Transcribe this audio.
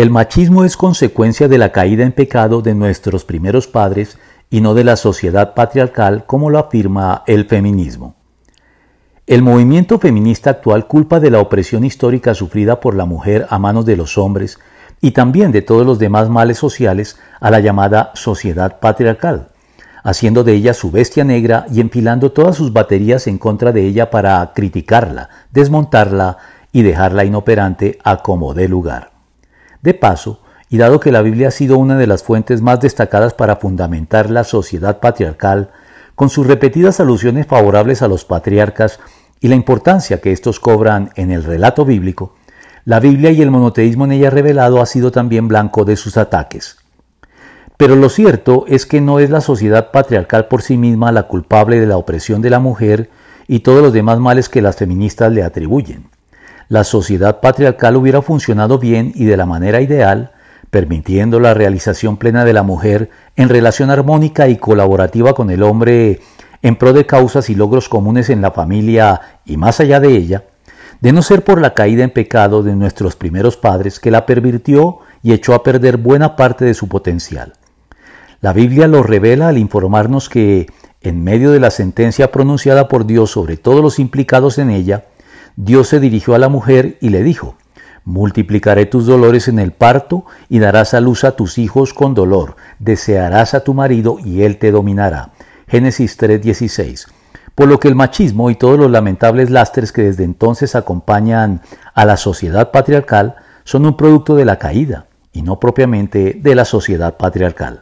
El machismo es consecuencia de la caída en pecado de nuestros primeros padres y no de la sociedad patriarcal como lo afirma el feminismo. El movimiento feminista actual culpa de la opresión histórica sufrida por la mujer a manos de los hombres y también de todos los demás males sociales a la llamada sociedad patriarcal, haciendo de ella su bestia negra y empilando todas sus baterías en contra de ella para criticarla, desmontarla y dejarla inoperante a como dé lugar. De paso, y dado que la Biblia ha sido una de las fuentes más destacadas para fundamentar la sociedad patriarcal, con sus repetidas alusiones favorables a los patriarcas y la importancia que estos cobran en el relato bíblico, la Biblia y el monoteísmo en ella revelado ha sido también blanco de sus ataques. Pero lo cierto es que no es la sociedad patriarcal por sí misma la culpable de la opresión de la mujer y todos los demás males que las feministas le atribuyen. La sociedad patriarcal hubiera funcionado bien y de la manera ideal permitiendo la realización plena de la mujer en relación armónica y colaborativa con el hombre en pro de causas y logros comunes en la familia y más allá de ella, de no ser por la caída en pecado de nuestros primeros padres que la pervirtió y echó a perder buena parte de su potencial. La Biblia lo revela al informarnos que, en medio de la sentencia pronunciada por Dios sobre todos los implicados en ella, Dios se dirigió a la mujer y le dijo, Multiplicaré tus dolores en el parto y darás a luz a tus hijos con dolor. Desearás a tu marido y él te dominará. Génesis 3:16. Por lo que el machismo y todos los lamentables lastres que desde entonces acompañan a la sociedad patriarcal son un producto de la caída y no propiamente de la sociedad patriarcal.